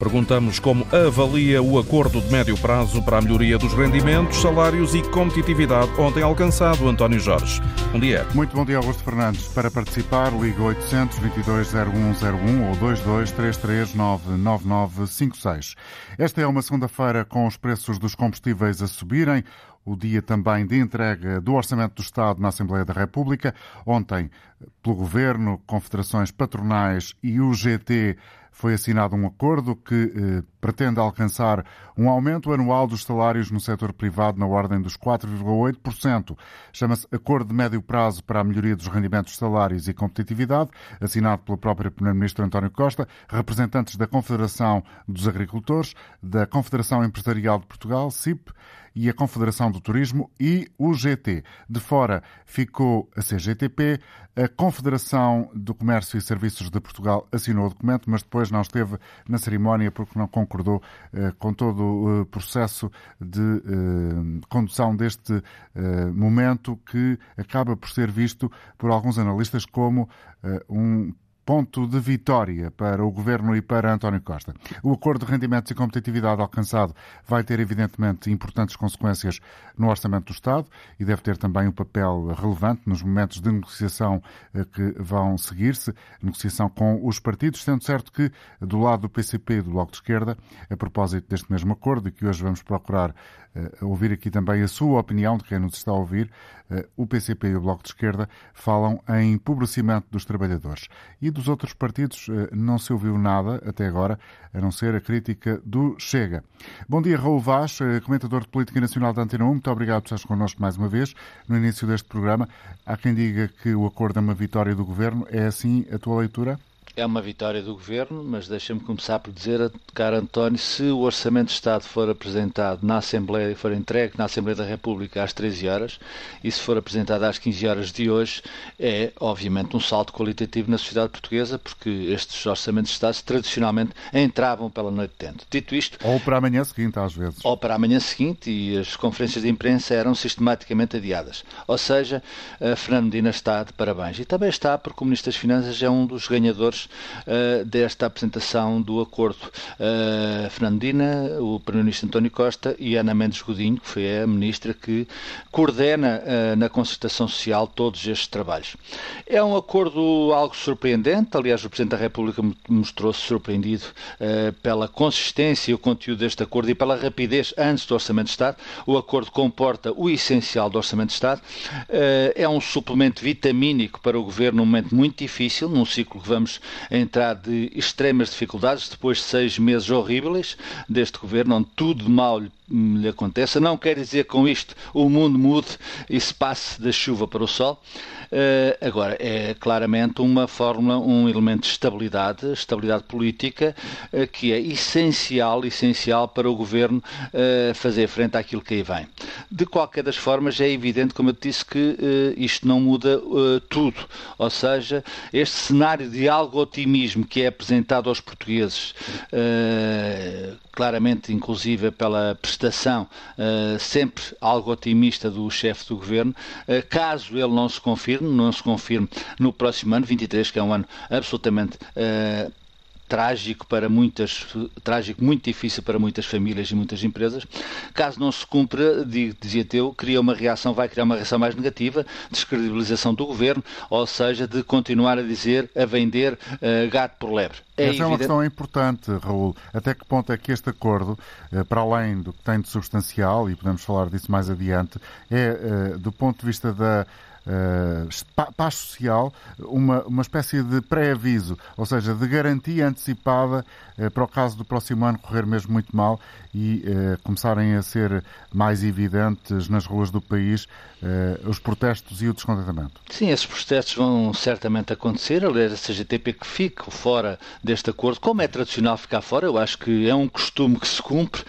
Perguntamos como avalia o acordo de médio prazo para a melhoria dos rendimentos, salários e competitividade ontem alcançado, António Jorge. Bom dia. Muito bom dia, Augusto Fernandes. Para participar, liga 822-0101 ou 22-339-9956. Esta é uma segunda-feira com os preços dos combustíveis a subirem o dia também de entrega do Orçamento do Estado na Assembleia da República. Ontem, pelo Governo, confederações patronais e o GT, foi assinado um acordo que eh, pretende alcançar um aumento anual dos salários no setor privado na ordem dos 4,8%. Chama-se Acordo de Médio Prazo para a Melhoria dos Rendimentos, Salários e Competitividade, assinado pelo próprio Primeiro-Ministro António Costa, representantes da Confederação dos Agricultores, da Confederação Empresarial de Portugal, CIP, e a Confederação do Turismo e o GT. De fora ficou a CGTP, a Confederação do Comércio e Serviços de Portugal assinou o documento, mas depois não esteve na cerimónia porque não concordou eh, com todo o processo de eh, condução deste eh, momento que acaba por ser visto por alguns analistas como um ponto de vitória para o Governo e para António Costa. O acordo de rendimentos e competitividade alcançado vai ter, evidentemente, importantes consequências no Orçamento do Estado e deve ter também um papel relevante nos momentos de negociação eh, que vão seguir-se, negociação com os partidos, sendo certo que, do lado do PCP e do Bloco de Esquerda, a propósito deste mesmo acordo, e que hoje vamos procurar uh, ouvir aqui também a sua opinião de quem nos está a ouvir, uh, o PCP e o Bloco de Esquerda falam em empobrecimento dos trabalhadores. E dos outros partidos uh, não se ouviu nada até agora, a não ser a crítica do Chega. Bom dia, Raul Vaz, comentador de Política Nacional da Antena 1. Muito obrigado por estares connosco mais uma vez no início deste programa. Há quem diga que o acordo é uma vitória do Governo. É assim a tua leitura? É uma vitória do Governo, mas deixa-me começar por dizer, caro António, se o Orçamento de Estado for apresentado na Assembleia, for entregue na Assembleia da República às 13 horas, e se for apresentado às 15 horas de hoje, é obviamente um salto qualitativo na sociedade portuguesa, porque estes Orçamentos de Estado tradicionalmente entravam pela noite dentro. Dito isto... Ou para amanhã seguinte, às vezes. Ou para amanhã seguinte, e as conferências de imprensa eram sistematicamente adiadas. Ou seja, a Fernando Medina está de parabéns. E também está porque o Ministro das Finanças é um dos ganhadores uh, desta apresentação do acordo. Uh, Fernandina, o Primeiro-Ministro António Costa e Ana Mendes Godinho, que foi a Ministra que coordena uh, na concertação social todos estes trabalhos. É um acordo algo surpreendente, aliás, o Presidente da República mostrou-se surpreendido pela consistência e o conteúdo deste acordo e pela rapidez antes do Orçamento de Estado. O acordo comporta o essencial do Orçamento de Estado. É um suplemento vitamínico para o Governo num momento muito difícil, num ciclo que vamos entrar de extremas dificuldades depois de seis meses horríveis deste governo, onde tudo de mal lhe aconteça. Não quer dizer com isto o mundo mude e se passe da chuva para o sol. Uh, agora, é claramente uma fórmula, um elemento de estabilidade, estabilidade política, uh, que é essencial, essencial para o governo uh, fazer frente àquilo que aí vem. De qualquer das formas, é evidente, como eu disse, que isto não muda tudo. Ou seja, este cenário de algo otimismo que é apresentado aos portugueses, claramente, inclusive pela prestação sempre algo otimista do chefe do governo, caso ele não se confirme, não se confirme no próximo ano, 23, que é um ano absolutamente uh, trágico para muitas, trágico, muito difícil para muitas famílias e muitas empresas. Caso não se cumpra, dizia Teu, cria uma reação, vai criar uma reação mais negativa, descredibilização do governo, ou seja, de continuar a dizer, a vender uh, gato por lebre. É Essa evidente... é uma questão importante, Raul. Até que ponto é que este acordo, uh, para além do que tem de substancial, e podemos falar disso mais adiante, é, do ponto de vista da uh, paz social, uma, uma espécie de pré-aviso, ou seja, de garantia antecipada uh, para o caso do próximo ano correr mesmo muito mal e uh, começarem a ser mais evidentes nas ruas do país os protestos e o descontentamento. Sim, esses protestos vão certamente acontecer. Aliás, a CGTP que fica fora deste acordo, como é tradicional ficar fora, eu acho que é um costume que se cumpre.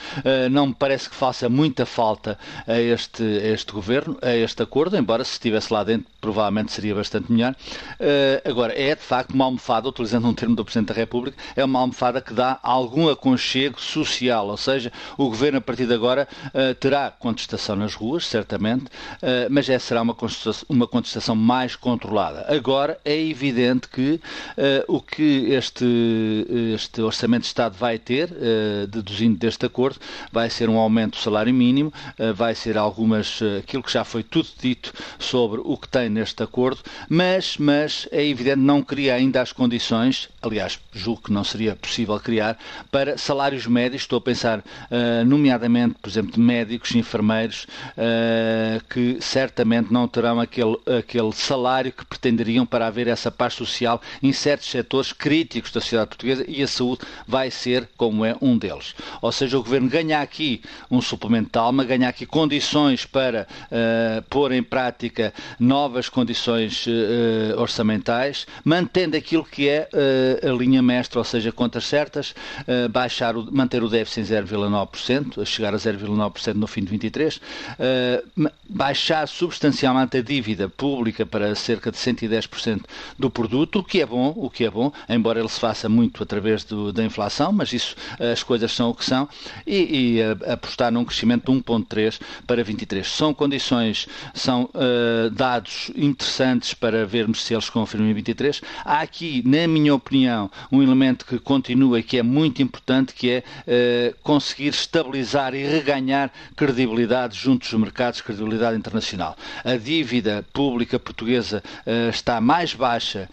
não me parece que faça muita falta a este, a este governo, a este acordo, embora se estivesse lá dentro, provavelmente seria bastante melhor. Uh, agora, é de facto uma almofada, utilizando um termo do Presidente da República, é uma almofada que dá algum aconchego social, ou seja, o Governo a partir de agora uh, terá contestação nas ruas, certamente, uh, mas essa será uma contestação, mais controlada. Agora, é evidente que o que este, este Orçamento de Estado vai ter, deduzindo deste acordo, vai ser um aumento do salário mínimo, vai ser algumas, aquilo que já foi tudo dito sobre o que tem neste acordo, mas, mas é evidente não cria ainda as condições, aliás, julgo que não seria possível criar, para salários médios, estou a pensar nomeadamente, por exemplo, de médicos, enfermeiros, uh, que certamente não terão aquele, aquele salário que pretenderiam para haver essa paz social em certos setores críticos da sociedade portuguesa e a saúde vai ser, como é, um deles. Ou seja, o Governo ganha aqui um suplemento de alma, ganha aqui condições para uh, pôr em prática novas condições orçamentais, mantendo aquilo que é a linha mestra, ou seja, contas certas, baixar o, manter o déficit em 0,9%, chegar a 0,9% no fim de 23, baixar substancialmente a dívida pública para cerca de 110% do produto, o que é bom, o que é bom, embora ele se faça muito através do, da inflação, mas isso as coisas são o que são, e, e apostar num crescimento de 1,3 para 23. São condições, são uh, dados interessantes para vermos se eles confirmam em 23. Há aqui, na minha opinião, um elemento que continua que é muito importante, que é uh, conseguir estabilizar e reganhar credibilidade junto dos mercados, credibilidade internacional. A dívida pública portuguesa uh, está mais baixa,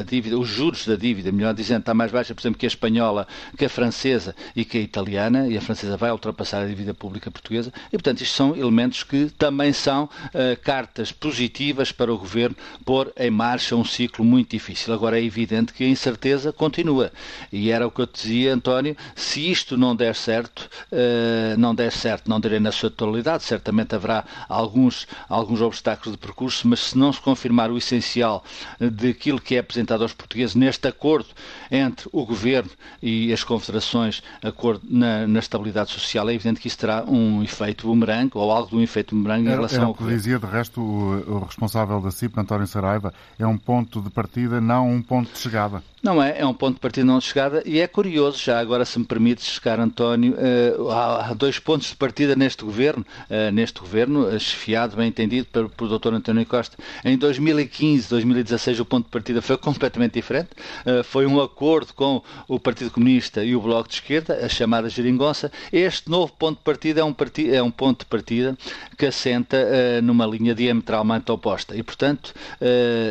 a dívida, os juros da dívida, melhor dizendo, está mais baixa, por exemplo, que a espanhola, que a francesa e que a italiana, e a francesa vai ultrapassar a dívida pública portuguesa, e portanto isto são elementos que também são uh, cartas positivas para o Governo pôr em marcha um ciclo muito difícil. Agora é evidente que a incerteza continua. E era o que eu dizia, António, se isto não der certo, uh, não der certo, não direi na sua totalidade, certamente haverá alguns, alguns obstáculos de percurso, mas se não se confirmar o essencial daquilo que é apresentado aos portugueses neste acordo entre o Governo e as confederações, acordo na, na estabilidade social, é evidente que isso terá um efeito bumerangue ou algo de um efeito bumerangue em relação é, ao que dizia, de resto, o, o responsável da CIP, António Saraiva, é um ponto de partida, não um ponto de chegada. Não é, é um ponto de partida não de chegada e é curioso, já agora se me permite chegar, António, uh, há, dois pontos de partida neste governo, uh, neste governo, chefiado, bem entendido, pelo, pelo Dr. António Costa. Em 2015, 2016, o ponto de partida foi completamente diferente. foi um acordo com o Partido Comunista e o Bloco de Esquerda, a chamada geringonça. Este novo ponto de partida é um, é um ponto de partida que assenta numa linha diametralmente oposta. E, portanto,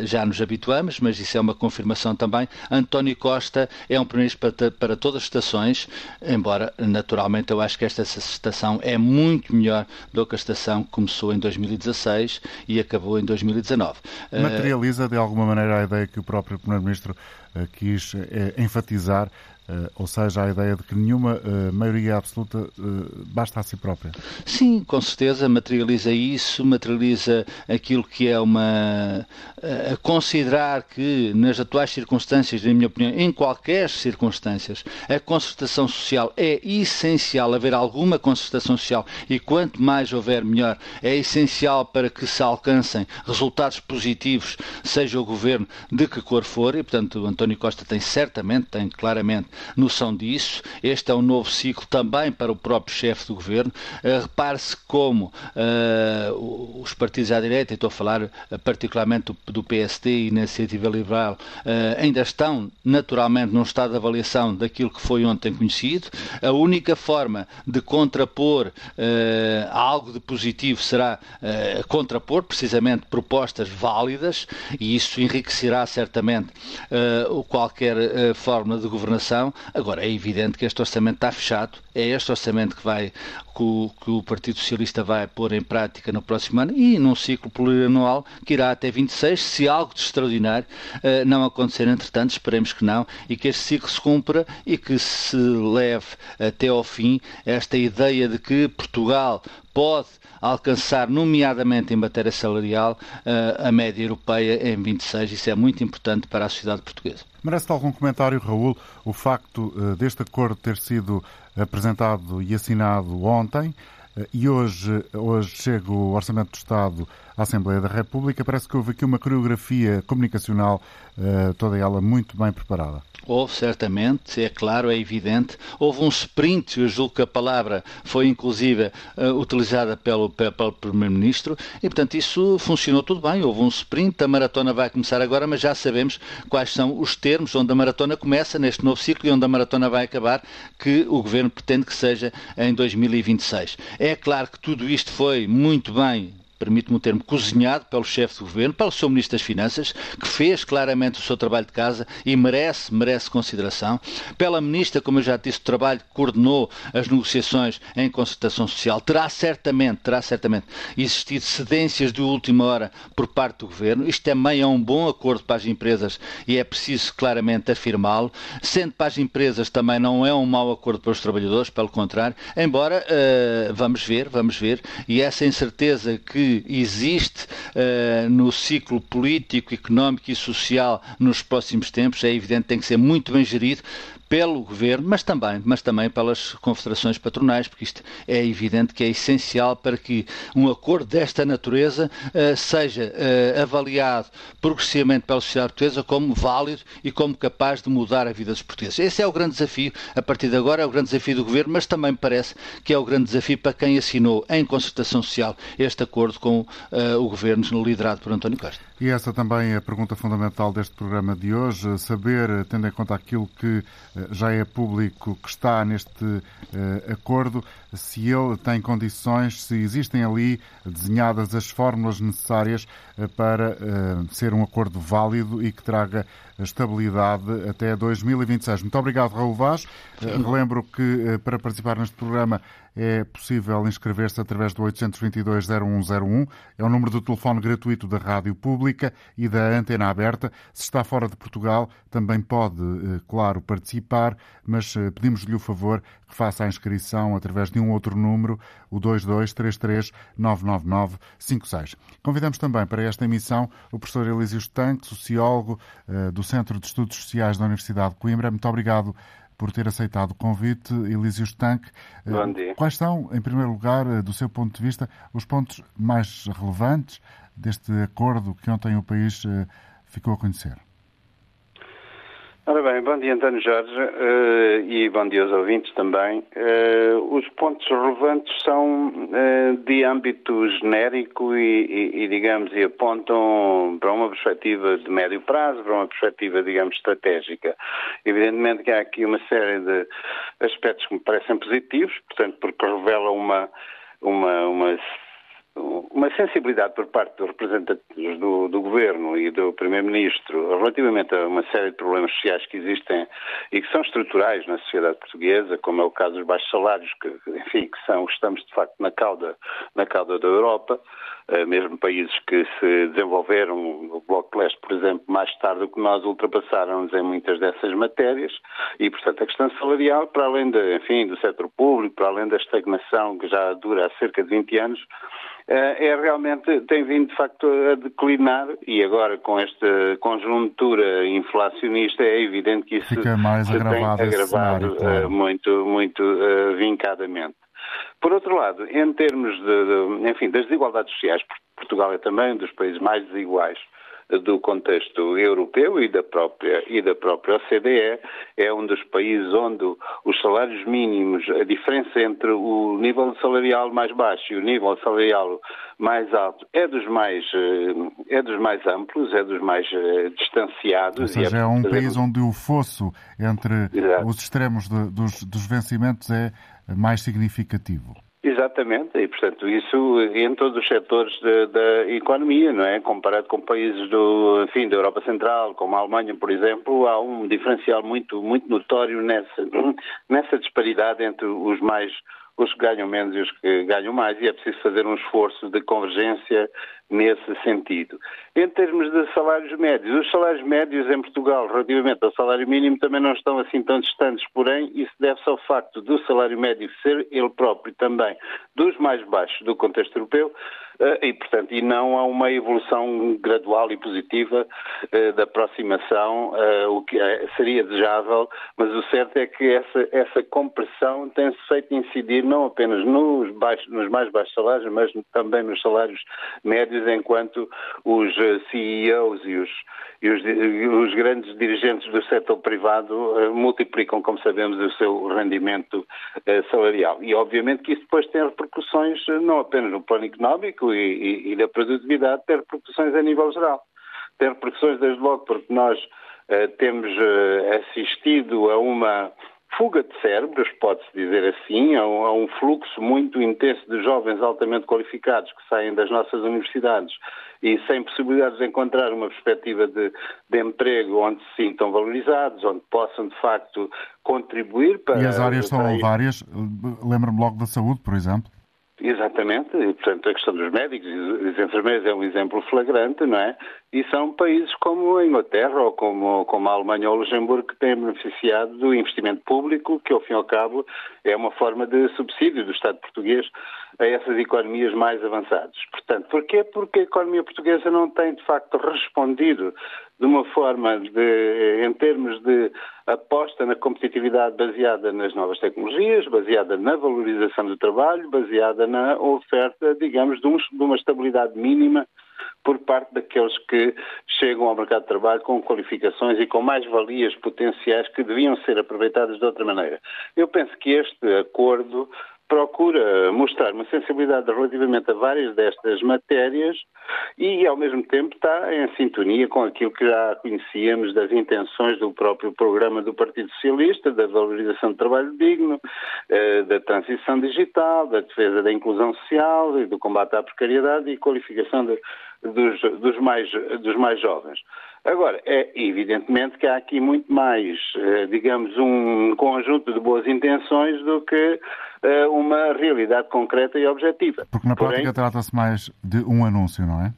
já nos habituamos, mas isso é uma confirmação também António Costa é um primeiro-ministro para, para, todas as estações, embora naturalmente eu acho que esta estação é muito melhor do que a estação que começou em 2016 e acabou em 2019. Materializa de alguma maneira a ideia que o próprio primeiro-ministro eh, quis eh, enfatizar Uh, ou seja, a ideia de que nenhuma uh, maioria absoluta uh, basta a si própria. Sim, com certeza, materializa isso, materializa aquilo que é uma. considerar que, nas atuais circunstâncias, na minha opinião, em qualquer circunstâncias, a concertação social é essencial, haver alguma concertação social e quanto mais houver, melhor. É essencial para que se alcancem resultados positivos, seja o governo de que cor for, e portanto António Costa tem certamente, tem claramente noção disso. Este é um novo ciclo também para o próprio chefe do governo. Uh, Repare-se como uh, os partidos à direita, estou a falar uh, particularmente do, do, PSD e Iniciativa Liberal, ainda estão naturalmente num estado de avaliação daquilo que foi ontem conhecido. A única forma de contrapor algo de positivo será contrapor precisamente propostas válidas e isso enriquecerá certamente qualquer forma de governação Agora, é evidente que este orçamento está fechado, é este orçamento que, vai, que o, que o Partido Socialista vai pôr em prática no próximo ano e num ciclo plurianual que irá até 26, se algo de extraordinário uh, não acontecer entretanto, esperemos que não, e que este ciclo se cumpra e que se leve até ao fim esta ideia de que Portugal pode alcançar, nomeadamente em matéria salarial, eh, a média europeia em 26. Isso é muito importante para a sociedade portuguesa. Merece algum comentário, Raul, o facto uh, deste acordo ter sido apresentado e assinado ontem uh, e hoje, hoje chega o Orçamento do Estado à Assembleia da República. Parece que houve aqui uma coreografia comunicacional, uh, toda ela muito bem preparada. Houve, certamente, é claro, é evidente. Houve um sprint, eu julgo que a palavra foi inclusive uh, utilizada pelo, pelo Primeiro-Ministro, e portanto isso funcionou tudo bem. Houve um sprint, a maratona vai começar agora, mas já sabemos quais são os termos onde a maratona começa neste novo ciclo e onde a maratona vai acabar, que o Governo pretende que seja em 2026. É claro que tudo isto foi muito bem permite-me o termo, cozinhado pelo chefe do governo, pelo seu Ministro das Finanças, que fez claramente o seu trabalho de casa e merece, merece consideração. Pela Ministra, como eu já disse, o trabalho que coordenou as negociações em concertação social. Terá certamente, terá certamente existido cedências de última hora por parte do governo. Isto também é um bom acordo para as empresas e é preciso claramente afirmá-lo. Sendo para as empresas também não é um mau acordo para os trabalhadores, pelo contrário, embora uh, vamos ver, vamos ver, e essa incerteza que existe uh, no ciclo político, económico e social nos próximos tempos, é evidente tem que ser muito bem gerido pelo governo, mas também, mas também pelas confederações patronais, porque isto é evidente que é essencial para que um acordo desta natureza uh, seja uh, avaliado progressivamente pela sociedade portuguesa como válido e como capaz de mudar a vida dos portugueses. Esse é o grande desafio, a partir de agora é o grande desafio do governo, mas também parece que é o grande desafio para quem assinou em concertação social este acordo com uh, o governo liderado por António Costa. E essa também é a pergunta fundamental deste programa de hoje, saber, tendo em conta aquilo que eh, já é público que está neste uh, acordo, se ele tem condições, se existem ali desenhadas as fórmulas necessárias uh, para uh, ser um acordo válido e que traga estabilidade até 2026. Muito obrigado, Raul Vaz. relembro que para participar neste programa é possível inscrever-se através do 822-0101. É o número do telefone gratuito da Rádio Pública e da Antena Aberta. Se está fora de Portugal, também pode, claro, participar, mas pedimos-lhe o favor faça a inscrição através de um outro número, o 2233-99956. Convidamos também para esta emissão o professor Elísio Estanque, sociólogo do Centro de Estudos Sociais da Universidade de Coimbra. Muito obrigado por ter aceitado o convite, Elísio Estanque. Bom dia. Quais são, em primeiro lugar, do seu ponto de vista, os pontos mais relevantes deste acordo que ontem o país ficou a conhecer? Ora bem, bom dia António Jorge uh, e bom dia aos ouvintes também. Uh, os pontos relevantes são uh, de âmbito genérico e, e, e, digamos, e apontam para uma perspectiva de médio prazo, para uma perspectiva, digamos, estratégica. Evidentemente que há aqui uma série de aspectos que me parecem positivos, portanto, porque revelam uma, uma, uma uma sensibilidade por parte dos representantes do, do Governo e do Primeiro-Ministro relativamente a uma série de problemas sociais que existem e que são estruturais na sociedade portuguesa, como é o caso dos baixos salários, que, enfim, que são, estamos de facto na cauda, na cauda da Europa, mesmo países que se desenvolveram, o Bloco de Leste, por exemplo, mais tarde do que nós, ultrapassaram-nos em muitas dessas matérias e, portanto, a questão salarial, para além de, enfim, do setor público, para além da estagnação que já dura há cerca de 20 anos, eh, é realmente, tem vindo de facto a declinar e agora com esta conjuntura inflacionista é evidente que isso Fica mais se agravado tem agravado cenário, eh, claro. muito, muito uh, vincadamente. Por outro lado, em termos de, de, enfim, das desigualdades sociais, Portugal é também um dos países mais desiguais do contexto europeu e da própria e da própria OCDE é um dos países onde os salários mínimos a diferença entre o nível salarial mais baixo e o nível salarial mais alto é dos mais é dos mais amplos é dos mais distanciados ou seja é um país onde o fosso entre Exato. os extremos de, dos, dos vencimentos é mais significativo Exatamente, e portanto isso em todos os setores da economia, não é? Comparado com países do, enfim, da Europa Central, como a Alemanha, por exemplo, há um diferencial muito, muito notório nessa, nessa disparidade entre os mais os que ganham menos e os que ganham mais, e é preciso fazer um esforço de convergência nesse sentido. Em termos de salários médios, os salários médios em Portugal, relativamente ao salário mínimo, também não estão assim tão distantes, porém, isso deve-se ao facto do salário médio ser ele próprio também dos mais baixos do contexto europeu, e, portanto, e não a uma evolução gradual e positiva da aproximação, o que seria desejável, mas o certo é que essa, essa compressão tem-se feito incidir não apenas nos, baixos, nos mais baixos salários, mas também nos salários médios, enquanto os CEOs e os, e os, os grandes dirigentes do setor privado multiplicam, como sabemos, o seu rendimento salarial. E, obviamente, que isso depois tem repercussões não apenas no plano económico e, e, e da produtividade, tem repercussões a nível geral. Tem repercussões, desde logo, porque nós uh, temos uh, assistido a uma fuga de cérebros, pode-se dizer assim, a um, a um, fluxo muito intenso de jovens altamente qualificados que saem das nossas universidades e sem possibilidades de encontrar uma perspectiva de, de emprego onde se sintam valorizados, onde possam de facto contribuir para. E as áreas são várias, lembro-me logo da saúde, por exemplo. Exatamente, e portanto a questão dos médicos e dos enfermeiros é um exemplo flagrante, não é? E são países como a Inglaterra ou como, como a Alemanha ou o Luxemburgo que têm beneficiado do investimento público, que ao fim e ao cabo é uma forma de subsídio do Estado português a essas economias mais avançadas. Portanto, porquê? Porque a economia portuguesa não tem de facto respondido de uma forma de, em termos de aposta na competitividade baseada nas novas tecnologias, baseada na valorização do trabalho, baseada na oferta, digamos, de, um, de uma estabilidade mínima por parte daqueles que chegam ao mercado de trabalho com qualificações e com mais valias potenciais que deviam ser aproveitadas de outra maneira. Eu penso que este acordo procura mostrar uma sensibilidade relativamente a várias destas matérias e, ao mesmo tempo, está em sintonia com aquilo que já conhecíamos das intenções do próprio programa do Partido Socialista, da valorização do trabalho digno, eh, da transição digital, da defesa da inclusão social e do combate à precariedade e qualificação de, dos, dos, mais, dos mais jovens. Agora, é evidentemente que há aqui muito mais, eh, digamos, um conjunto de boas intenções do que eh, uma realidade concreta e objetiva. Porque na prática trata-se mais de um anúncio, não é?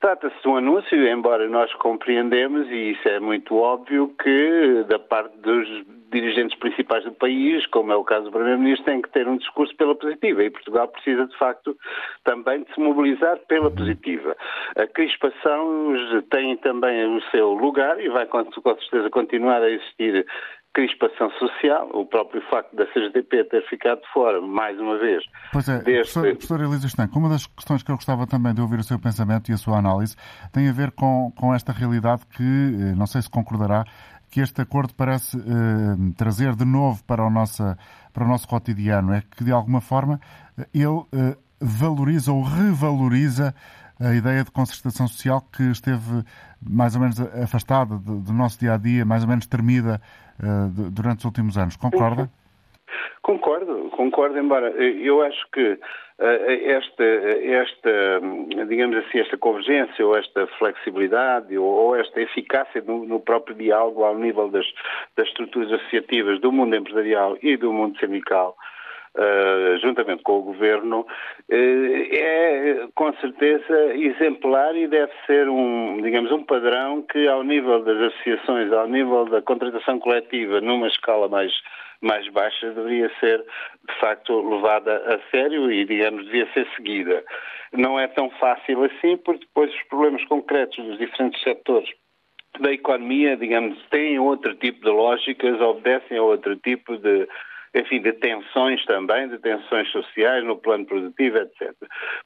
Trata-se de um anúncio, embora nós compreendemos, e isso é muito óbvio, que da parte dos dirigentes principais do país, como é o caso do Primeiro-Ministro, tem que ter um discurso pela positiva e Portugal precisa, de facto, também de se mobilizar pela positiva. A crispação tem também o seu lugar e vai com certeza continuar a existir crispação social, o próprio facto da CGTP ter ficado fora, mais uma vez. Pois é, deste... professor, professor Elisa Estanco, uma das questões que eu gostava também de ouvir o seu pensamento e a sua análise tem a ver com, com esta realidade que, eh, não sei se concordará, que este acordo parece eh, trazer de novo para o, nosso, para o nosso cotidiano, é que de alguma forma ele eh, valoriza ou revaloriza a ideia de concertação social que esteve mais ou menos afastada do, nosso dia a dia, mais ou menos tremida uh, durante os últimos anos. Concorda? Concordo, concordo, embora eu acho que uh, esta, esta, digamos assim, esta convergência ou esta flexibilidade ou, ou esta eficácia no, no, próprio diálogo ao nível das, das estruturas associativas do mundo empresarial e do mundo sindical Uh, juntamente com o Governo, uh, é com certeza exemplar e deve ser um, digamos, um padrão que ao nível das associações, ao nível da contratação coletiva, numa escala mais, mais baixa, deveria ser, de facto, levada a sério e, digamos, devia ser seguida. Não é tão fácil assim, porque depois os problemas concretos dos diferentes setores da economia, digamos, têm outro tipo de lógicas, obedecem a outro tipo de enfim, de tensões também, de tensões sociais no plano produtivo, etc.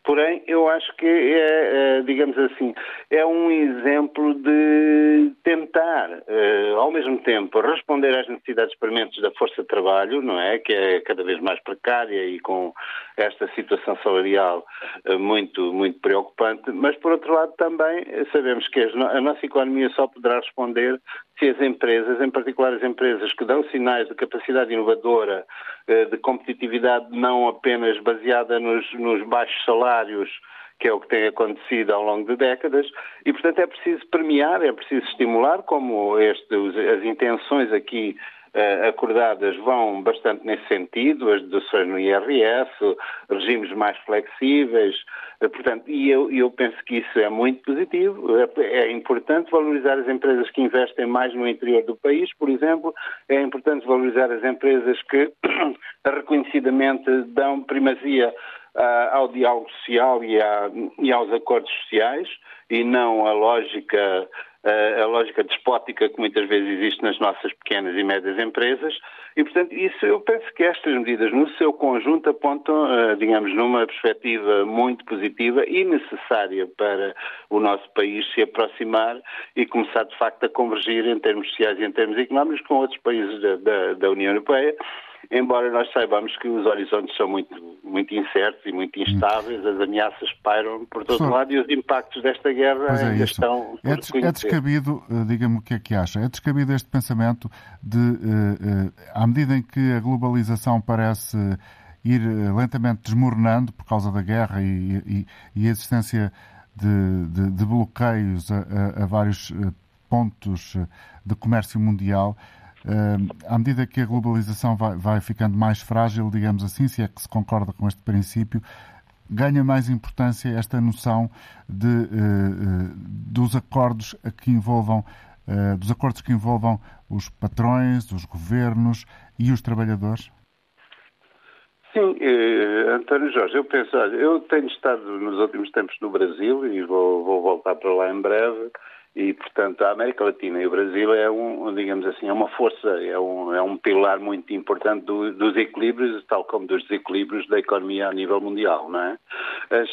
Porém, eu acho que é, é digamos assim, é um exemplo de tentar, eh, ao mesmo tempo, responder às necessidades permanentes da força de trabalho, não é? Que é cada vez mais precária e com esta situação salarial eh, muito, muito preocupante, mas, por outro lado, também sabemos que a nossa economia só poderá responder se as empresas, em particular as empresas que dão sinais de capacidade inovadora, eh, de competitividade não apenas baseada nos, nos baixos salários, que é o que tem acontecido ao longo de décadas, e portanto é preciso premiar, é preciso estimular, como este, as intenções aqui acordadas vão bastante nesse sentido, as deduções no IRS, regimes mais flexíveis, uh, portanto, e eu, eu, penso que isso é muito positivo. É, é, importante valorizar as empresas que investem mais no interior do país, por exemplo, é importante valorizar as empresas que reconhecidamente dão primazia ao diálogo social e, e aos acordos sociais e não a lógica a lógica despótica que muitas vezes existe nas nossas pequenas e médias empresas. E, portanto, isso eu penso que estas medidas, no seu conjunto, apontam, eh, digamos, numa perspectiva muito positiva e necessária para o nosso país se aproximar e começar, de facto, a convergir em termos sociais e em termos económicos com outros países da, da, da União Europeia embora nós saibamos que os horizontes são muito, muito incertos e muito instáveis, as ameaças pairam por todo lado e os impactos desta guerra é ainda isso. estão é, des é descabido, eh, diga-me o que é que acha, é descabido este pensamento de, uh, uh, à medida em que a globalização parece ir lentamente desmoronando por causa da guerra e, e, e a existência de, de, de bloqueios a, a, a vários pontos de comércio mundial, à medida que a globalização vai, vai, ficando mais frágil, digamos assim, se é que se concorda com este princípio, ganha mais importância esta noção de, uh, dos acordos que envolvam uh, dos acordos que envolvam os patrões, os governos e os trabalhadores? Sim, eh, António Jorge, eu penso, olha, eu tenho estado nos últimos tempos no Brasil e vou, vou voltar para lá em breve e, portanto, a América Latina e o Brasil é um, digamos assim, é uma força, é um, é um pilar muito importante do, dos equilíbrios, tal como dos desequilíbrios da economia a nível mundial, não é? As,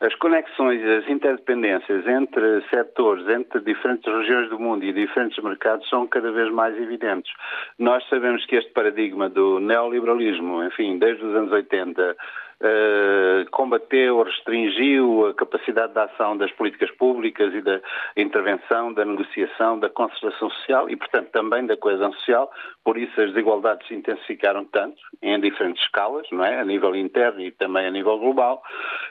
as conexões, as interdependências entre setores, entre diferentes regiões do mundo e diferentes mercados são cada vez mais evidentes. Nós sabemos que este paradigma do neoliberalismo, enfim, desde os anos 80, Uh, combateu, restringiu a capacidade de ação das políticas públicas e da intervenção, da negociação, da concertação social e, portanto, também da coesão social. Por isso, as desigualdades se intensificaram tanto, em diferentes escalas, não é? A nível interno e também a nível global.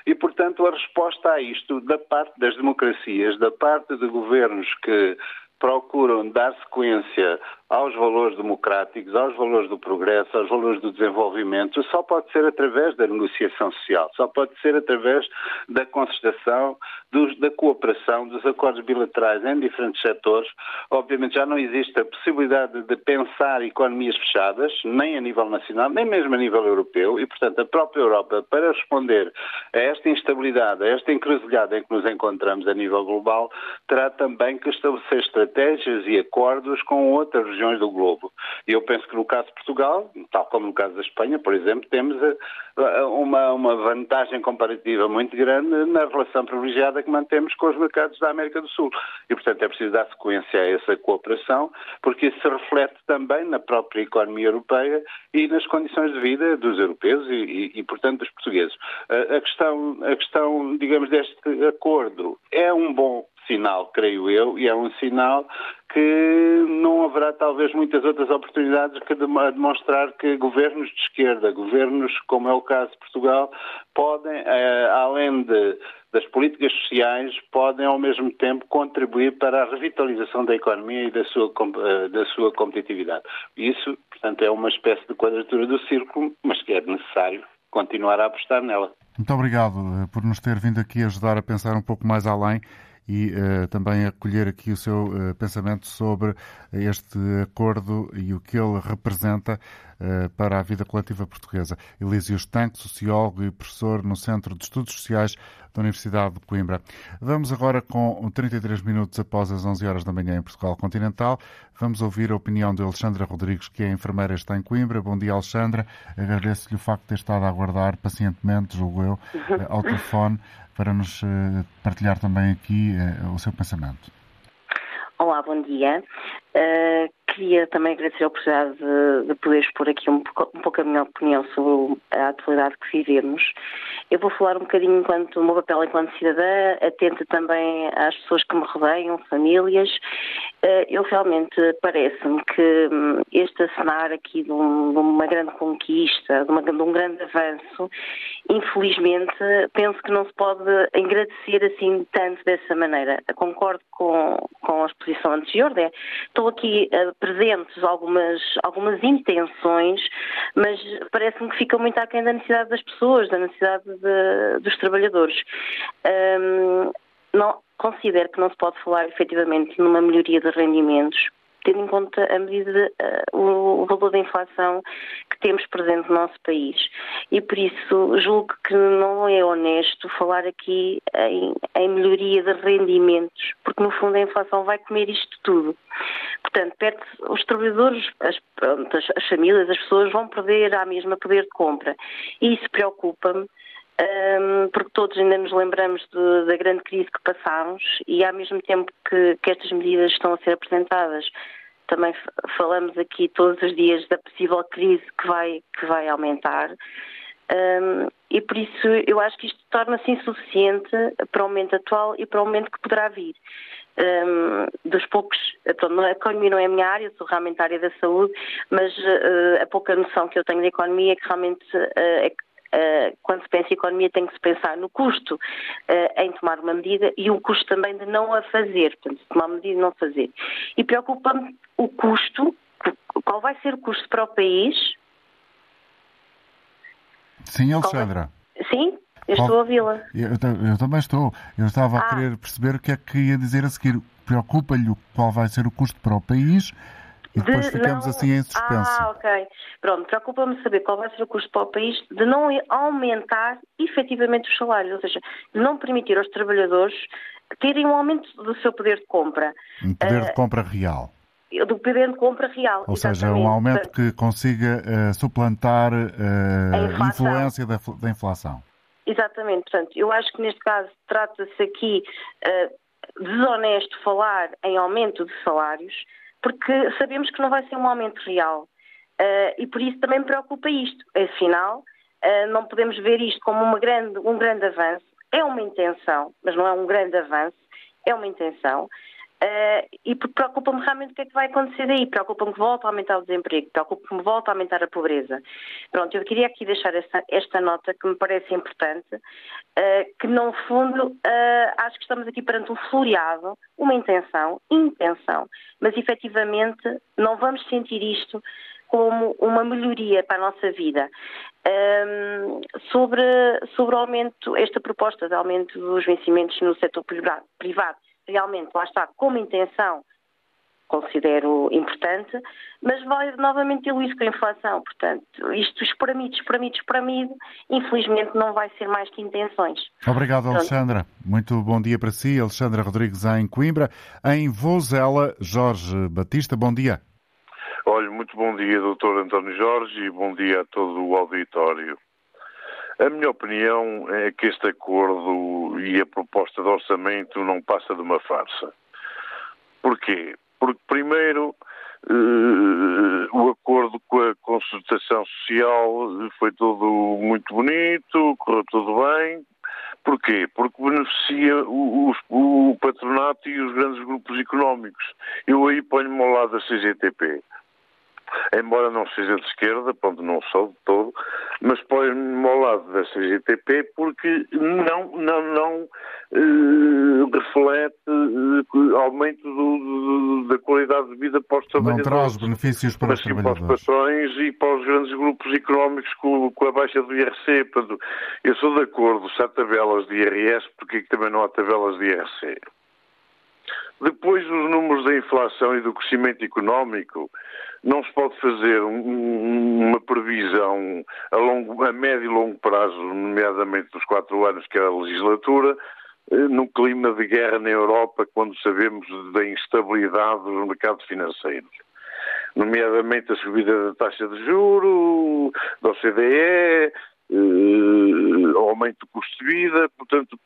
E, portanto, a resposta a isto, da parte das democracias, da parte de governos que procuram dar sequência aos valores democráticos, aos valores do progresso, aos valores do desenvolvimento, só pode ser através da negociação social, só pode ser através da concertação, dos, da cooperação, dos acordos bilaterais em diferentes setores. Obviamente já não existe a possibilidade de pensar economias fechadas, nem a nível nacional, nem mesmo a nível europeu, e, portanto, a própria Europa, para responder a esta instabilidade, a esta encruzilhada em que nos encontramos a nível global, terá também que estabelecer estratégias e acordos com outras regiões do globo. E eu penso que no caso de Portugal, tal como no caso da Espanha, por exemplo, temos eh, eh, uma, uma vantagem comparativa muito grande na relação privilegiada que mantemos com os mercados da América do Sul. E, portanto, é preciso dar sequência a essa cooperação, porque isso se reflete também na própria economia europeia e nas condições de vida dos europeus e, e, e portanto, dos portugueses. A questão, a questão, digamos, deste acordo é um bom sinal, creio eu, e é um sinal que não haverá talvez muitas outras oportunidades que demonstrar que governos de esquerda, governos como é o caso de Portugal, podem, eh, além de, das políticas sociais, podem ao mesmo tempo contribuir para a revitalização da economia e da sua, eh, da sua competitividade. Isso, portanto, é uma espécie de quadratura do círculo, mas que é necessário continuar a apostar nela. Muito obrigado eh, por nos ter vindo aqui ajudar a pensar um pouco mais além e uh, também acolher aqui o seu uh, pensamento sobre este acordo e o que ele representa uh, para a vida coletiva portuguesa. Elísio Estanque, sociólogo e professor no Centro de Estudos Sociais da Universidade de Coimbra. Vamos agora com 33 minutos após as 11 horas da manhã em Portugal Continental. Vamos ouvir a opinião de Alexandra Rodrigues, que é enfermeira e está em Coimbra. Bom dia, Alexandra. Agradeço-lhe o facto de ter estado a aguardar pacientemente, julgo eu, ao telefone para nos eh, partilhar também aqui eh, o seu pensamento. Olá, bom dia. Uh, queria também agradecer a oportunidade de, de poder expor aqui um pouco, um pouco, a minha opinião sobre a atualidade que vivemos. Eu vou falar um bocadinho enquanto o meu papel enquanto cidadã, atenta também às pessoas que me rodeiam, famílias. Uh, eu realmente parece-me que um, este cenário aqui de, um, de, uma grande conquista, de, uma, de um grande avanço, infelizmente penso que não se pode agradecer assim tanto dessa maneira. Concordo com, com a exposição anterior, né? Estou aqui uh, presentes algumas, algumas intenções, mas parece-me que fica muito aquém da necessidade das pessoas, da necessidade de, dos trabalhadores. Um, não, considero que não se pode falar efetivamente numa melhoria de rendimentos tendo em conta a medida, uh, o, valor da inflação que temos presente no nosso país. E por isso julgo que não é honesto falar aqui em, em melhoria de rendimentos, porque no fundo a inflação vai comer isto tudo. Portanto, perde os trabalhadores, as, as, famílias, as pessoas vão perder a mesma poder de compra. E isso preocupa-me um, porque todos ainda nos lembramos de, da grande crise que passámos e ao mesmo tempo que, que, estas medidas estão a ser apresentadas, também falamos aqui todos os dias da possível crise que vai, que vai aumentar. Um, e por isso eu acho que isto torna-se insuficiente para o momento atual e para o momento que poderá vir. Um, dos poucos, pronto, a economia não é a minha área, sou realmente a área da saúde, mas uh, a pouca noção que eu tenho da economia é que realmente uh, é que quando se pensa em economia tem que se pensar no custo uh, em tomar uma medida e o custo também de não a fazer, portanto, tomar uma medida e não fazer. E preocupa-me o custo, qual vai ser o custo para o país? Sim, Alexandra. Sim, eu qual... estou a ouvi-la. Eu, eu, também estou. Eu estava ah. a querer perceber o que é que ia dizer a seguir. Preocupa-lhe qual vai ser o custo para o país e depois de ficamos não... assim em suspenso. Ah, ok. Pronto, preocupa-me saber qual vai ser o custo para o país de não aumentar efetivamente os salários, ou seja, não permitir aos trabalhadores terem um aumento do seu poder de compra. Um poder uh, de compra real. Do poder de compra real. Ou exatamente. seja, um aumento que consiga uh, suplantar uh, a, influência da, da, inflação. Exatamente. Portanto, eu acho que neste caso trata-se aqui desonesto falar em aumento de salários porque sabemos que não vai ser um aumento real. Uh, e por isso também me preocupa isto. Afinal, uh, não podemos ver isto como grande, um grande avanço. É uma intenção, mas não é um grande avanço, é uma intenção. Uh, e preocupa-me realmente o que é que vai acontecer daí. Preocupa-me que volte a aumentar o desemprego, preocupa-me que volte a aumentar a pobreza. Pronto, eu queria aqui deixar esta, esta nota que me parece importante, uh, que no fundo uh, acho que estamos aqui perante um floreado, uma intenção, intenção, mas efetivamente não vamos sentir isto como uma melhoria para a nossa vida. Um, sobre, sobre o aumento, esta proposta de aumento dos vencimentos no setor privado realmente, lá está, como intenção, considero importante, mas vai novamente diluir com a inflação. Portanto, isto espremido, espremido, espremido, infelizmente não vai ser mais que intenções. Obrigado, Pronto. Alexandra. Muito bom dia para si. Alexandra Rodrigues em Coimbra. Em Vozela, Jorge Batista, bom dia. Olha, muito bom dia, doutor António Jorge, e bom dia a todo o auditório. A minha opinião é que este acordo e a proposta de orçamento não passa de uma farsa. Porquê? Porque, primeiro, uh, o acordo com a consultação social foi tudo muito bonito, correu tudo bem. Porquê? Porque beneficia o, o, o patronato e os grandes grupos económicos. Eu aí ponho-me ao lado da CGTP embora não seja de esquerda, ponto, não sou de todo, mas põe-me ao lado da CGTP porque não, não, não eh, reflete eh, aumento do, do, da qualidade de vida para os trabalhadores. Não traz benefícios para os trabalhadores. para os patrões e para os grandes grupos económicos com, com a baixa do IRC. Portanto, eu sou de acordo se há tabelas de IRS, porque também não há tabelas de IRC. Depois, os números da inflação e do crescimento económico, não se pode fazer um, uma previsão a, longo, a médio e longo prazo, nomeadamente dos quatro anos que é a legislatura, eh, no clima de guerra na Europa, quando sabemos da instabilidade dos mercados financeiros. Nomeadamente a subida da taxa de juro, da OCDE, eh, aumento do custo de vida, portanto,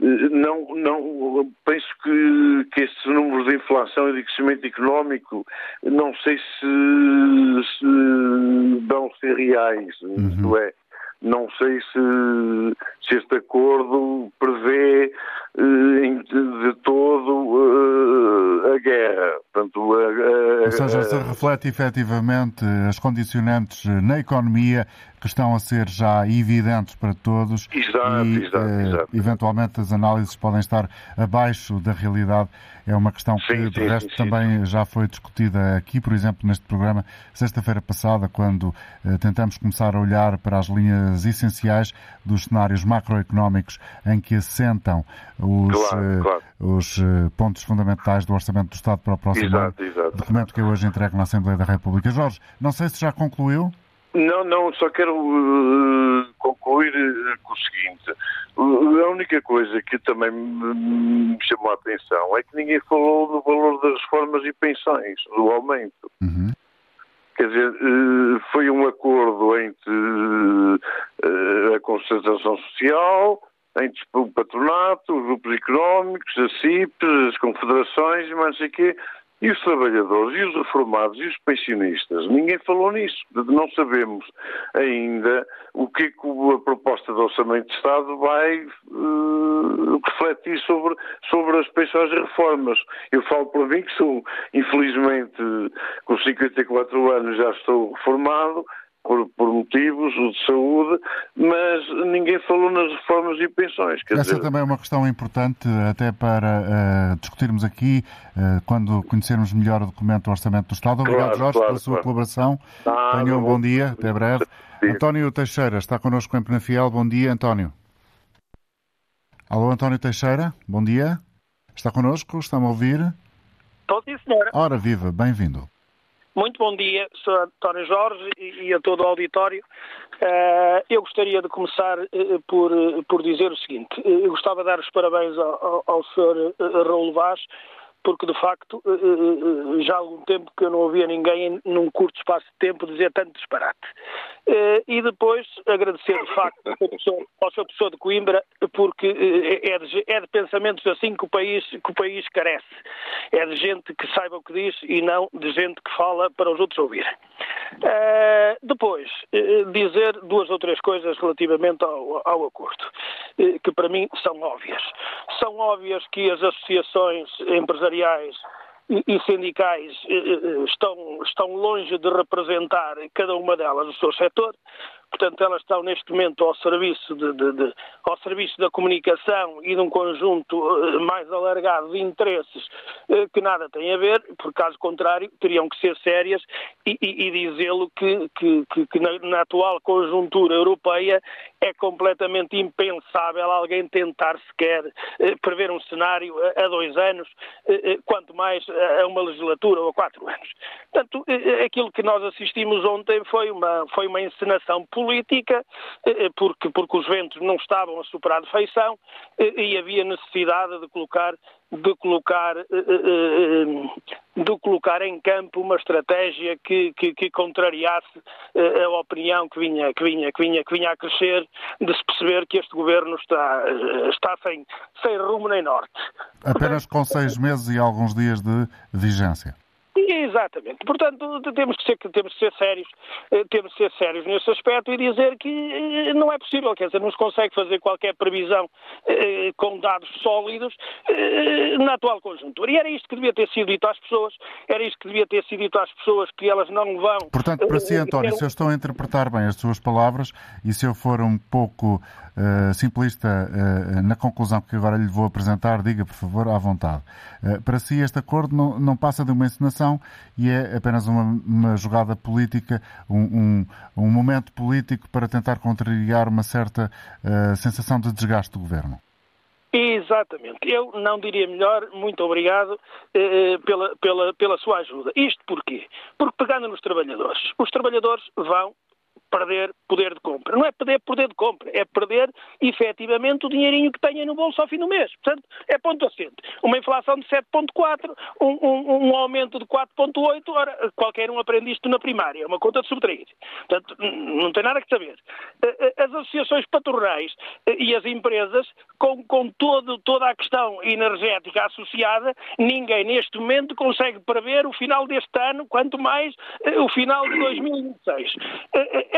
não, não penso que, que estes números de inflação e de crescimento económico não sei se, se vão ser reais, uhum. isto é, não sei se, se este acordo prevê eh, de todo eh, a guerra. Portanto, a, a, Ou seja, se reflete efetivamente as condicionantes na economia que estão a ser já evidentes para todos exato, e exato, eh, exato. eventualmente as análises podem estar abaixo da realidade. É uma questão que, sim, de sim, resto, sim, também já foi discutida aqui, por exemplo, neste programa, sexta-feira passada, quando eh, tentamos começar a olhar para as linhas essenciais dos cenários macroeconómicos em que assentam os, claro, eh, claro. os eh, pontos fundamentais do Orçamento do Estado para o próximo exato, ano. Documento que eu hoje entrego na Assembleia da República. Jorge, não sei se já concluiu. Não, não, só quero uh, concluir uh, com o seguinte. Uh, a única coisa que também me chamou a atenção é que ninguém falou do valor das reformas e pensões, do aumento. Uhum. Quer dizer, foi um acordo entre a concertação social, entre o patronato, os grupos económicos, a CIP, as confederações, mas quê, e os trabalhadores, e os reformados, e os pensionistas? Ninguém falou nisso. Não sabemos ainda o que, é que a proposta do Orçamento de Estado vai uh, refletir sobre, sobre as pensões e reformas. Eu falo por mim que sou, infelizmente, com 54 anos já estou reformado, por, por, motivos de saúde, mas ninguém falou nas reformas e pensões. Essa dizer... também é uma questão importante, até para uh, discutirmos aqui, uh, quando conhecermos melhor o documento do Orçamento do Estado. Obrigado, claro, Jorge, claro, pela sua claro. colaboração. Ah, Tenha um bom dia, até breve. Sim. António Teixeira está connosco em Penafiel. Bom dia, António. Alô, António Teixeira, bom dia. Está connosco? Está-me a ouvir? Estou sim, senhora. Ora, viva, bem-vindo. Muito bom dia, Sr. António Jorge e a todo o auditório. Eh, eu gostaria de começar eh, por, por dizer o seguinte. Eh, eu gostava de dar os parabéns ao, ao Sr. Raul Vaz porque de facto eh, eh, eh, já há algum tempo que eu não ouvia ninguém num curto espaço de tempo dizer tanto disparate. E depois agradecer de facto ao seu professor de Coimbra, porque é de, é de pensamentos assim que o, país, que o país carece. É de gente que saiba o que diz e não de gente que fala para os outros ouvirem. Depois, dizer duas ou três coisas relativamente ao, ao acordo, que para mim são óbvias. São óbvias que as associações empresariais empresariais e sindicais eh, eh, estão, estão longe de representar cada uma delas o seu setor, Portanto, elas estão neste momento ao serviço, de, de, de, ao serviço da comunicação e de um conjunto eh, mais alargado de interesses eh, que nada têm a ver, por caso contrário, teriam que ser sérias e, e, e dizê-lo que, que, que, que na, na, atual conjuntura europeia é completamente impensável alguém tentar sequer eh, prever um cenário a, dois anos, quanto mais a uma legislatura ou a quatro anos. Portanto, aquilo que nós assistimos ontem foi uma, foi uma encenação política, eh, eh, porque, porque os ventos não estavam a superar de feição eh, e havia necessidade de colocar de colocar, de colocar em campo uma estratégia que, que, que contrariasse a opinião que vinha, que, vinha, que, vinha, que vinha a crescer de se perceber que este governo está, está sem, sem rumo nem norte. Apenas com seis meses e alguns dias de vigência. Exatamente. Portanto, temos que ser, temos que ser sérios, eh, temos que ser sérios nesse aspecto e dizer que eh, não é possível, quer dizer, não se consegue fazer qualquer previsão eh, com dados sólidos na atual conjuntura. E era isto que devia ter sido dito às pessoas, era isto que devia ter sido dito às pessoas que elas não vão. Portanto, para si, António, se eu estou a interpretar bem as suas palavras e se eu for um pouco uh, simplista uh, na conclusão que agora lhe vou apresentar, diga, por favor, à vontade. Uh, para si, este acordo não, não passa de uma encenação e é apenas uma, uma jogada política, um, um, um, momento político para tentar contrariar uma certa sensação de desgaste do governo. Exatamente. Eu não diria melhor, muito obrigado eh, pela, pela, pela sua ajuda. Isto porquê? Porque pegando nos trabalhadores, os trabalhadores vão perder poder de compra. Não é perder poder de compra, é perder efetivamente o dinheirinho que tenha no bolso ao fim do mês. Portanto, é ponto assente. Uma inflação de 7,4, um, um, um, aumento de 4,8, ora, qualquer um aprende isto na primária, é uma conta de subtrair. Portanto, não tem nada que saber. Eh, eh, as associações patronais eh, e as empresas, com, com todo, toda a questão energética associada, ninguém neste momento consegue prever o final deste ano, quanto mais o final de 2026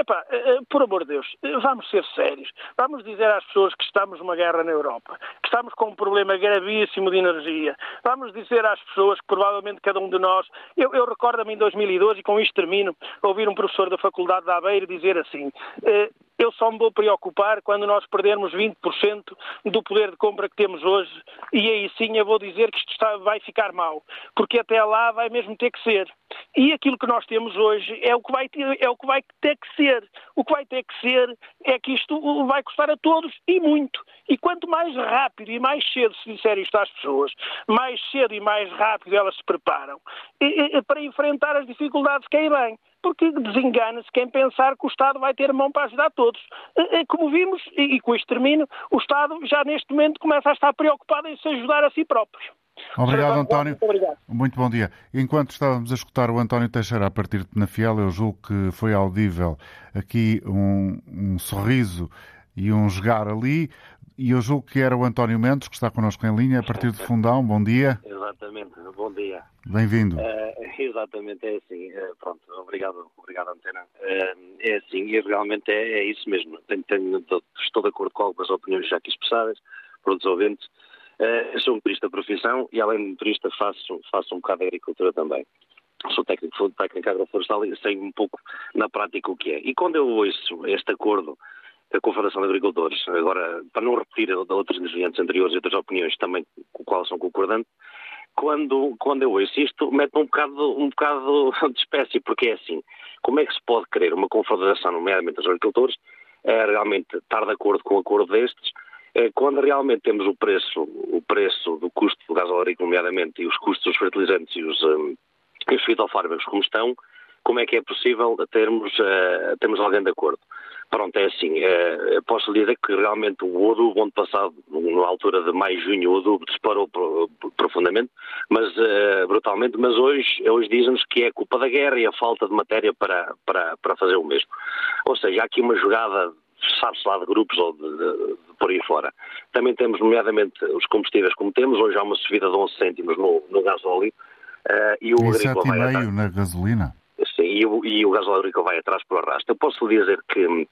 Epá, eh, eh, por amor de Deus, eh, vamos ser sérios. Vamos dizer às pessoas que estamos numa guerra na Europa, que estamos com um problema gravíssimo de energia. Vamos dizer às pessoas que provavelmente cada um de nós. Eu, eu recordo-me em 2012, e com isto termino, ouvir um professor da Faculdade de Aveiro dizer assim: eu só me vou preocupar quando nós perdermos 20% do poder de compra que temos hoje e aí sim eu vou dizer que isto está, vai ficar mal, porque até lá vai mesmo ter que ser. E aquilo que nós temos hoje é o que vai ter, é o que vai ter que ser. O que vai ter que ser é que isto vai custar a todos e muito. E quanto mais rápido e mais cedo se disser isto às pessoas, mais cedo e mais rápido elas se preparam e, e, para enfrentar as dificuldades que aí vêm. Porque desengana-se quem pensar que o Estado vai ter mão para ajudar todos. Eh, eh, como vimos, e com isto termino, o Estado já neste momento começa a estar preocupado em se ajudar a si próprio. Obrigado, António. Muito, obrigado. Muito bom dia. Enquanto estávamos a escutar o António Teixeira a partir de Penafiel, eu julgo que foi audível aqui um, um sorriso e um jogar ali. E eu julgo que era o António Mendes, que está connosco em linha, a partir de Fundão. Bom dia. Exatamente, bom dia. Bem-vindo. Uh, exatamente, é assim. Uh, pronto, obrigado, obrigado Antena. Uh, é assim, e realmente é, é isso mesmo. Tenho, tenho, estou de acordo com algumas opiniões já aqui expressadas por outros ouvintes. sou um motorista de profissão e, além de motorista, faço, faço um bocado de agricultura também sou técnico, sou técnico agroflorestal e sei um pouco na prática o que é. E quando eu ouço este acordo a Confederação de Agricultores, agora, para não repetir outros intervenientes anteriores e outras opiniões também com quais são concordantes, quando, quando eu ouço isto, mete-me um bocado, um bocado de espécie, porque é assim, como é que se pode querer uma confederação, nomeadamente dos agricultores, é, realmente estar de acordo com um acordo destes, é, quando realmente temos o preço, o preço do custo do gás agrícola, nomeadamente, e os custos dos fertilizantes e os, um, os fitofármacos como estão, como é que é possível termos, uh, termos alguém de acordo? Pronto, é assim, uh, posso dizer que realmente o adubo, ano passado, na altura de maio, junho, o adubo disparou profundamente, mas uh, brutalmente, mas hoje, hoje dizem-nos que é culpa da guerra e a falta de matéria para, para, para fazer o mesmo. Ou seja, há aqui uma jogada sabe-se lá de grupos ou de, de, de, por aí fora. Também temos, nomeadamente, os combustíveis como temos. Hoje há uma subida de 11 cêntimos no, no gasóleo. Uh, e o e agrícola vai atrás. na gasolina? Sim, e o, e o vai atrás pelo arrasto. Eu posso dizer que hum,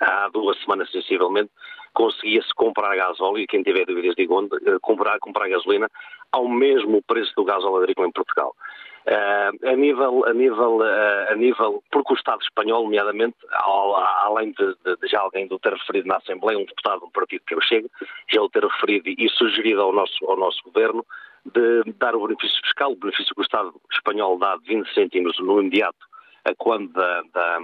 há duas semanas, sensivelmente, conseguia-se comprar gasóleo, e quem tiver dúvidas de onde, eh, comprar, comprar gasolina ao mesmo preço do gasóleo agrícola em Portugal. Uh, a nível, a nível, uh, a nível, porque o Estado espanhol, nomeadamente, além de, de, de, já alguém do ter referido na Assembleia, um deputado de um partido que eu chego, já o ter referido e sugerido ao nosso, ao nosso governo, de dar o benefício fiscal, o benefício que o Estado espanhol dá de 20 cêntimos no imediato, a quando da, da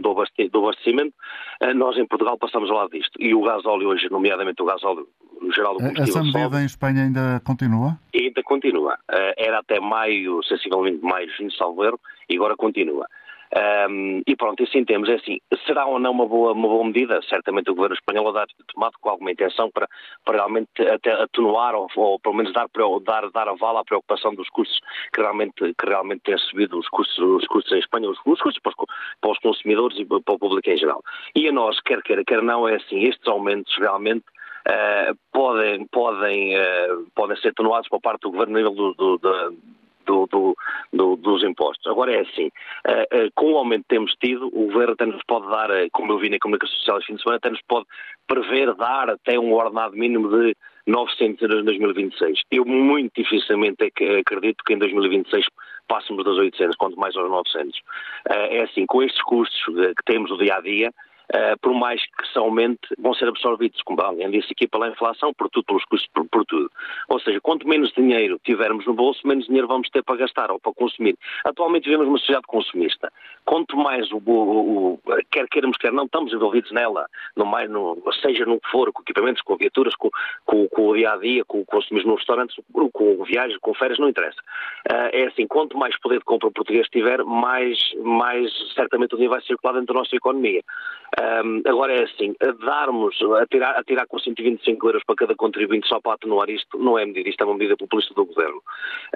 do abastecimento, eh, nós em Portugal passamos ao lado disto. E o gás óleo hoje, nomeadamente o gás óleo no geral do combustível... Essa medida sobe, em Espanha ainda continua? Ainda continua. Eh, era até maio, sensivelmente maio, junho, salvo erro, e agora continua. Um, e pronto, assim temos, é assim, será ou não uma boa, uma boa medida? Certamente o governo espanhol a dar tomado com alguma intenção para, para realmente até atenuar ou, ou pelo menos dar, dar, dar aval à preocupação dos custos que realmente, que realmente têm subido os custos, os custos em Espanha, os, os custos para os, para os, consumidores e para o público em geral. E a nós, quer queira, quer não, é assim, estes aumentos realmente Uh, podem, podem, uh, podem ser atenuados por parte do governo a nível do, do, do, do, do, do, dos impostos. Agora é assim, uh, uh, com o aumento que temos tido, o governo até nos pode dar, uh, como eu vi na comunicação social este fim de semana, até nos pode prever dar até um ordenado mínimo de 900 euros em 2026. Eu muito dificilmente acredito que em 2026 passemos das 800, quanto mais aos 900. é assim, com estes custos que temos no dia a dia, uh, por mais que se aumente, vão ser absorvidos, como alguém disse aqui, pela inflação, por tudo, pelos custos, por, por, tudo. Ou seja, quanto menos dinheiro tivermos no bolso, menos dinheiro vamos ter para gastar ou para consumir. Atualmente vivemos numa sociedade consumista. Quanto mais o, o, o quer queiramos, quer não, estamos envolvidos nela, no mais, no, seja no que for, com equipamentos, com viaturas, com, com, com o dia a dia, com o consumismo nos restaurantes, com viagens, com férias, não interessa. Uh, é assim, quanto mais poder de compra o português tiver, mais, mais certamente o dinheiro vai circular dentro da nossa economia. Um, agora é assim, darmos, a tirar, a tirar com 125 euros para cada contribuinte só para atenuar isto, não é medida, isto é uma medida populista do Governo.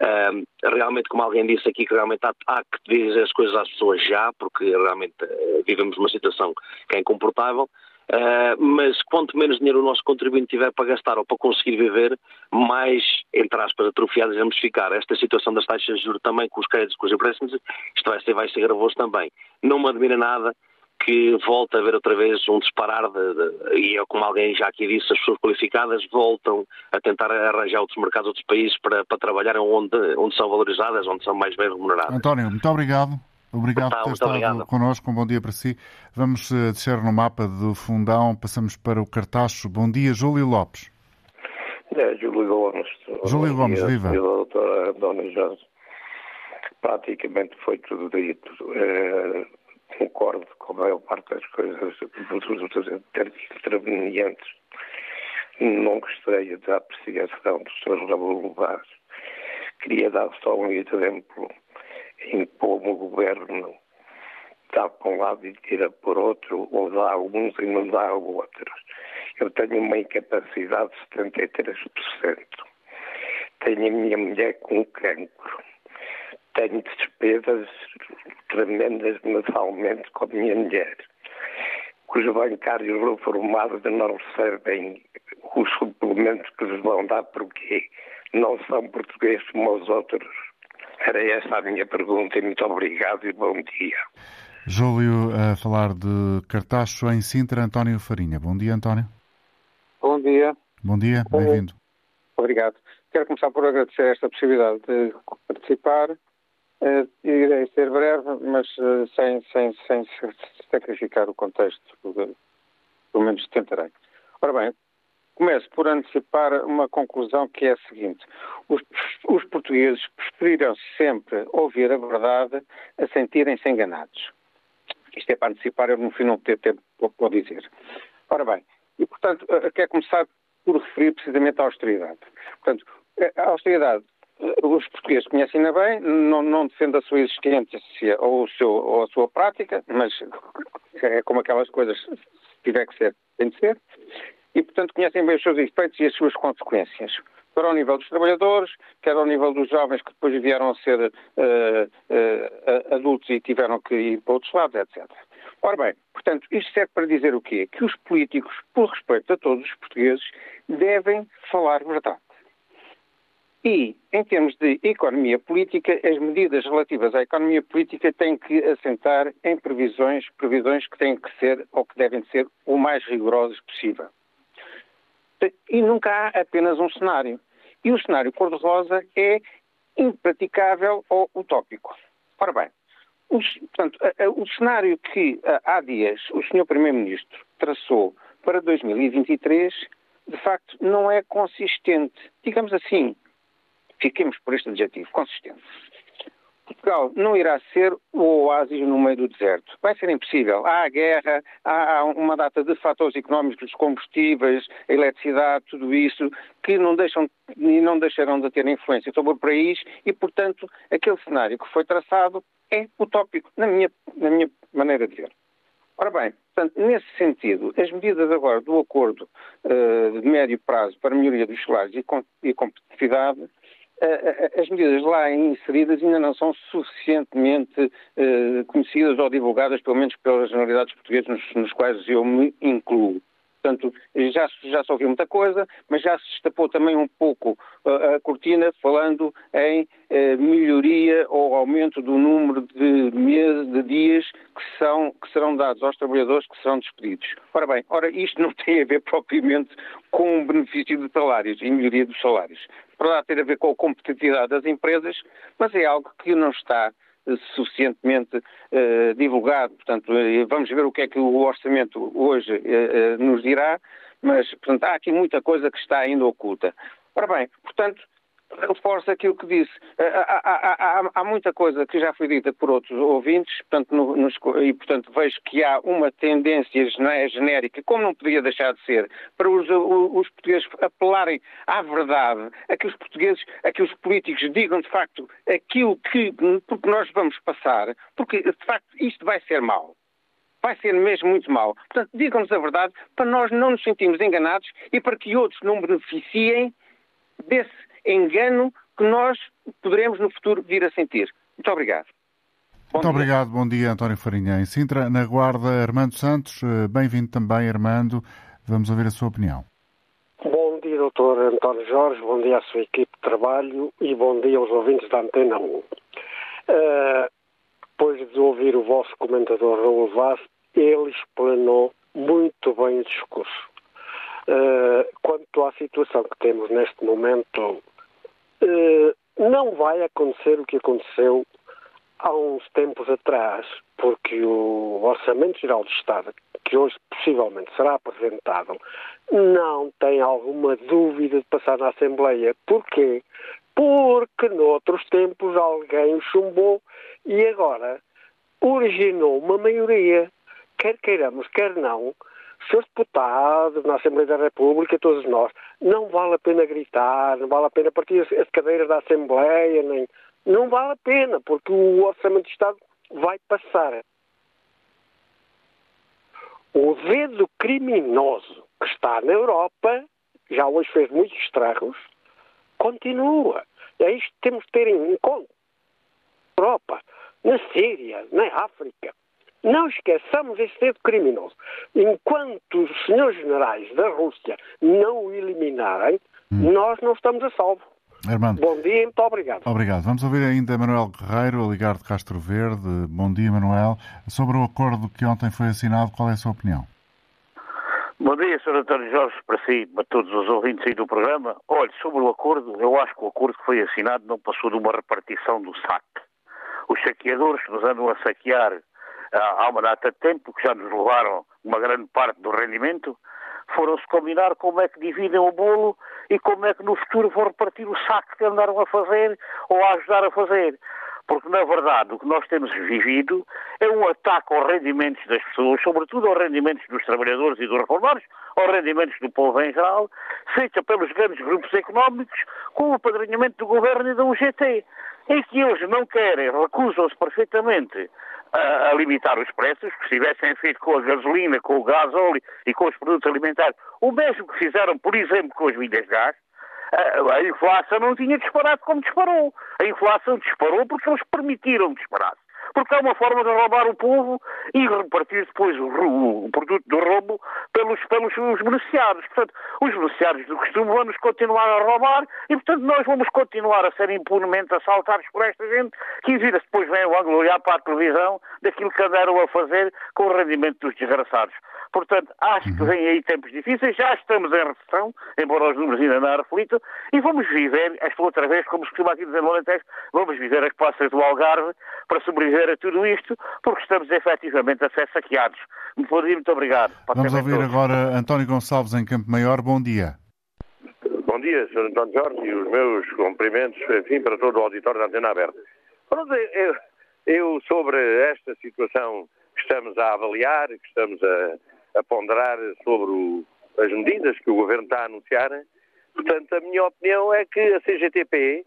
Um, realmente, como alguém disse aqui, que realmente há, há, que dizer as coisas às pessoas já, porque realmente uh, vivemos uma situação que é incomportável, Uh, mas quanto menos dinheiro o nosso contribuinte tiver para gastar ou para conseguir viver, mais, entre aspas, atrofiados vamos ficar. Esta situação das taxas de juros também, com os créditos, com os empréstimos, isto vai ser, vai ser gravoso também. Não me admira nada que volta a haver outra vez um disparar, de, de, e é como alguém já aqui disse, as pessoas qualificadas voltam a tentar arranjar outros mercados, outros países para, para trabalhar onde, onde são valorizadas, onde são mais bem remuneradas. António, muito obrigado. Obrigado tá, por ter estado obrigado. connosco. Um bom dia para si. Vamos uh, descer no mapa do Fundão, passamos para o Cartacho. Bom dia, Júlio Lopes. É, Júlio Gomes. Júlio Gomes, dia, viva. doutora Dona Jorge. Praticamente foi tudo dito. É concordo com a maior parte das coisas dos intervenientes. Não gostei da apreciação do Sr. Raul. Queria dar só um exemplo em como o governo dá para um lado e tira por outro, ou dá alguns e não dá outros. Eu tenho uma incapacidade de 73%. Tenho a minha mulher com cancro. Tenho despesas tremendas mensalmente com a minha mulher. Os bancários reformados não recebem os suplementos que lhes vão dar porque não são portugueses como os outros. Era essa a minha pergunta e muito obrigado e bom dia. Júlio, a falar de Cartacho em Sintra, António Farinha. Bom dia, António. Bom dia. Bom dia, bem-vindo. Obrigado. Quero começar por agradecer esta possibilidade de participar. Uh, irei ser breve, mas uh, sem, sem, sem sacrificar o contexto, pelo menos tentarei. Ora bem, começo por antecipar uma conclusão que é a seguinte. Os, os portugueses preferiram sempre ouvir a verdade a sentirem-se enganados. Isto é para antecipar, eu no fim não ter tempo para dizer. Ora bem, e portanto, quero começar por referir precisamente à austeridade. Portanto, a austeridade, os portugueses conhecem ainda bem, não, não a sua existência ou, o seu, ou a sua prática, mas é como aquelas coisas, se tiver que ser, tem de ser e, portanto, conhecem bem os seus efeitos e as suas consequências. Quer ao nível dos trabalhadores, quer ao nível dos jovens que depois vieram a ser uh, uh, adultos e tiveram que ir para outros lados, etc. Ora bem, portanto, isto serve para dizer o quê? Que os políticos, por respeito a todos os portugueses, devem falar verdade. E, em termos de economia política, as medidas relativas à economia política têm que assentar em previsões, previsões que têm que ser ou que devem ser o mais rigorosas possível. E nunca há apenas um cenário. E o cenário cor-de-rosa é impraticável ou utópico. Ora bem, o, portanto, o cenário que há dias o Sr. Primeiro-Ministro traçou para 2023, de facto, não é consistente. Digamos assim, fiquemos por este adjetivo, consistente. Portugal não irá ser o oásis no meio do deserto. Vai ser impossível. Há a guerra, há uma data de fatores económicos, os combustíveis, a eletricidade, tudo isso, que não deixam e não deixarão de ter influência sobre o país e, portanto, aquele cenário que foi traçado é utópico, na minha, na minha maneira de ver. Ora bem, portanto, nesse sentido, as medidas agora do acordo uh, de médio prazo para melhoria dos salários e, com, e competitividade as medidas lá inseridas ainda não são suficientemente uh, conhecidas ou divulgadas, pelo menos pelas generalidades portuguesas nos, nos quais eu me incluo. Portanto, já, já se ouviu muita coisa, mas já se destapou também um pouco a cortina falando em melhoria ou aumento do número de meses, de dias que, são, que serão dados aos trabalhadores que serão despedidos. Ora bem, ora, isto não tem a ver propriamente com o benefício de salários e melhoria dos salários. Poderá ter a ver com a competitividade das empresas, mas é algo que não está suficientemente uh, divulgado. Portanto, uh, vamos ver o que é que o orçamento hoje nos dirá, mas, portanto, há aqui muita coisa que está ainda oculta. Ora bem, portanto, reforça aquilo que disse. Há, há, há, há, muita coisa que já foi dita por outros ouvintes, portanto, no, nos, e portanto vejo que há uma tendência genérica, como não podia deixar de ser, para os, os, portugueses apelarem à verdade, a que os portugueses, a que os políticos digam de facto aquilo que porque nós vamos passar, porque de facto isto vai ser mau vai ser mesmo muito mau. Portanto, digam-nos a verdade para nós não nos sentirmos enganados e para que outros não beneficiem desse engano que nós poderemos no futuro vir a sentir. Muito obrigado. Bom Muito dia. obrigado, bom dia António Farinha. Em Sintra, na Guarda, Armando Santos, eh, bem-vindo também, Armando. Vamos ouvir a sua opinião. Bom dia, doutor António Jorge, bom dia à sua equipe de trabalho e bom dia aos ouvintes da Antena 1. Uh, eh, depois de ouvir o vosso comentador Raul Vaz, ele explanou muito bem o discurso. Uh, quanto à situação que temos neste momento, não vai acontecer o que aconteceu há uns tempos atrás, porque o Orçamento Geral do Estado, que hoje possivelmente será apresentado, não tem alguma dúvida de passar na Assembleia. Porquê? Porque noutros tempos alguém chumbou e agora originou uma maioria. Quer queiramos, quer não, Senhores deputados, na Assembleia da República, todos nós, não vale a pena gritar, não vale a pena partir as cadeiras da Assembleia, nem. Não vale a pena, porque o Orçamento de Estado vai passar. o dedo criminoso que está na Europa, já hoje fez muitos estragos, continua. É isto que temos de ter em conta. Europa, na Síria, na África. Não esqueçamos esse dedo criminoso. Enquanto os senhores generais da Rússia não o eliminarem, hum. nós não estamos a salvo. Armando. Bom dia e muito obrigado. Obrigado. Vamos ouvir ainda Manuel Guerreiro, a ligar de Castro Verde. Bom dia, Manuel. Sobre o acordo que ontem foi assinado, qual é a sua opinião? Bom dia, Sr. António Jorge, para si, para todos os ouvintes aí do programa. Olhe, sobre o acordo, eu acho que o acordo que foi assinado não passou de uma repartição do saque. Os saqueadores que nos andam a saquear há uma data de tempo, que já nos levaram uma grande parte do rendimento, foram-se combinar como é que dividem o bolo e como é que no futuro vão repartir o saco que andaram a fazer ou a ajudar a fazer. Porque, na verdade, o que nós temos vivido é um ataque aos rendimentos das pessoas, sobretudo aos rendimentos dos trabalhadores e dos reformados, aos rendimentos do povo em geral, feita pelos grandes grupos económicos, com o apadrinhamento do governo e da UGT. E que eles não querem, recusam-se perfeitamente a, a, limitar os preços, que se tivessem feito com a gasolina, com o gás óleo e com os produtos alimentares, o mesmo que fizeram, por exemplo, com as milhas de gás, a, a inflação não tinha disparado como disparou. A inflação disparou porque eles permitiram disparar porque é uma forma de roubar o povo e repartir depois o, o, o produto do roubo pelos, pelos os beneficiários. Portanto, os beneficiários do costume vão-nos continuar a roubar e, portanto, nós vamos continuar a ser impunemente assaltados por esta gente que, vira depois vem o ângulo olhar para a televisão daquilo que andaram a fazer com o rendimento dos desgraçados. Portanto, acho que uhum. vem aí tempos difíceis, já estamos em recessão, embora os números ainda não reflitam, e vamos viver, esta outra vez, como se costuma aqui dizer no Alentejo, vamos viver as passas do Algarve para sobreviver a tudo isto, porque estamos efetivamente a ser saqueados. Muito obrigado. Vamos ouvir todos. agora António Gonçalves em Campo Maior. Bom dia. Bom dia, Sr. António Jorge, e os meus cumprimentos, enfim, para todo o auditório da Antena Aberta. Eu, eu, sobre esta situação que estamos a avaliar, que estamos a, a ponderar sobre o, as medidas que o Governo está a anunciar. Portanto, a minha opinião é que a CGTP,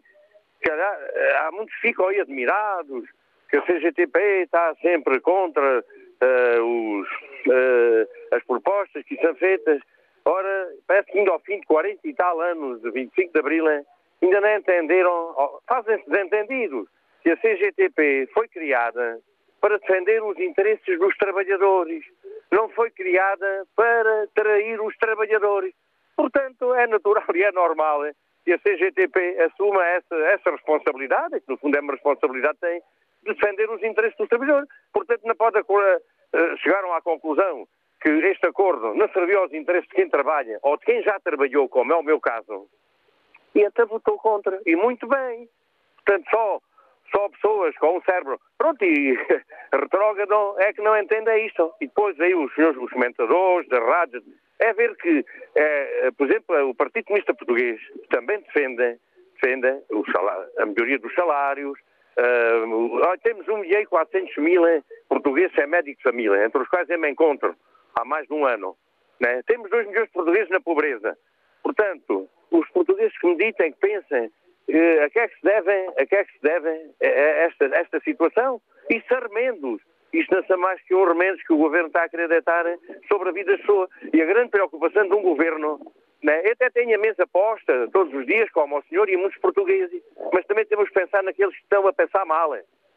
calhar, há muitos que ficam aí admirados, que a CGTP está sempre contra uh, os, uh, as propostas que são feitas. Ora, parece que ainda ao fim de 40 e tal anos, de 25 de Abril, ainda não entenderam, fazem-se desentendidos, que a CGTP foi criada para defender os interesses dos trabalhadores não foi criada para trair os trabalhadores. Portanto, é natural e é normal que a CGTP assuma essa, essa responsabilidade, que no fundo é uma responsabilidade que tem, de defender os interesses dos trabalhadores. Portanto, não pode uh, chegaram à conclusão que este acordo não serviu aos interesses de quem trabalha ou de quem já trabalhou, como é o meu caso, e até votou contra. E muito bem. Portanto, só só pessoas com um cérebro, pronto, e retrógrado é que não entendem isto. E depois aí os senhores, os comentadores rádio, é ver que, é, por exemplo, o Partido Comunista Português também defende, defende salário, a melhoria dos salários. Uh, temos 1 milhão e 400 mil portugueses sem médico de família, entre os quais eu me encontro há mais de um ano. Né? Temos 2 milhões de portugueses na pobreza. Portanto, os portugueses que meditem, que pensem a que é que se devem, a que é que se devem esta, esta situação? E se remendos. Isto não são mais que um remendos que o governo está a querer deitar sobre a vida das pessoas. E a grande preocupação de um governo né? Eu até tenho a mesa posta todos os dias, como o senhor e muitos portugueses, mas também temos que pensar naqueles que estão a pensar mal,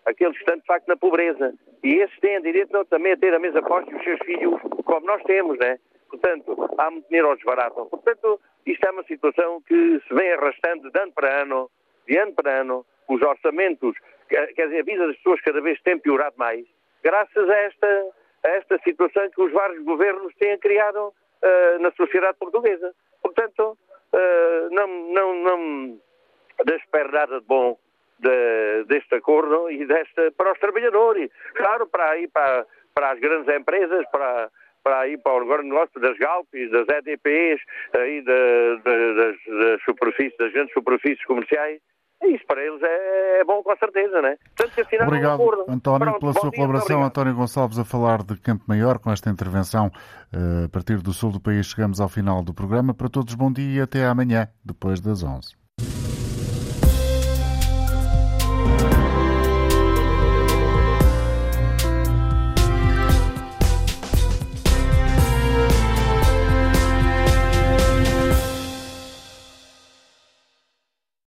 aqueles que estão de facto na pobreza. E esses têm direito não, também a ter a mesa posta e os seus filhos, como nós temos, né? Portanto, há muito dinheiro ao desbarato. Portanto, isto é uma situação que se vem arrastando de ano para ano, de ano para ano, os orçamentos, quer dizer, a vida das pessoas cada vez tem piorado mais, graças a esta, a esta situação que os vários governos têm criado uh, na sociedade portuguesa. Portanto, uh, não, não, não nada de bom de, deste acordo e desta para os trabalhadores. Claro, para aí, para, para as grandes empresas, para para ir para o negócio das Galpis, das EDPs, aí da, da, das, das superfícies, das grandes superfícies comerciais, isso para eles é, é, bom com certeza, né? Portanto, Obrigado, um António, Pronto, pela sua colaboração. António Gonçalves a falar de Campo Maior com esta intervenção uh, a partir do sul do país. Chegamos ao final do programa. Para todos, bom dia e até amanhã, depois das 11.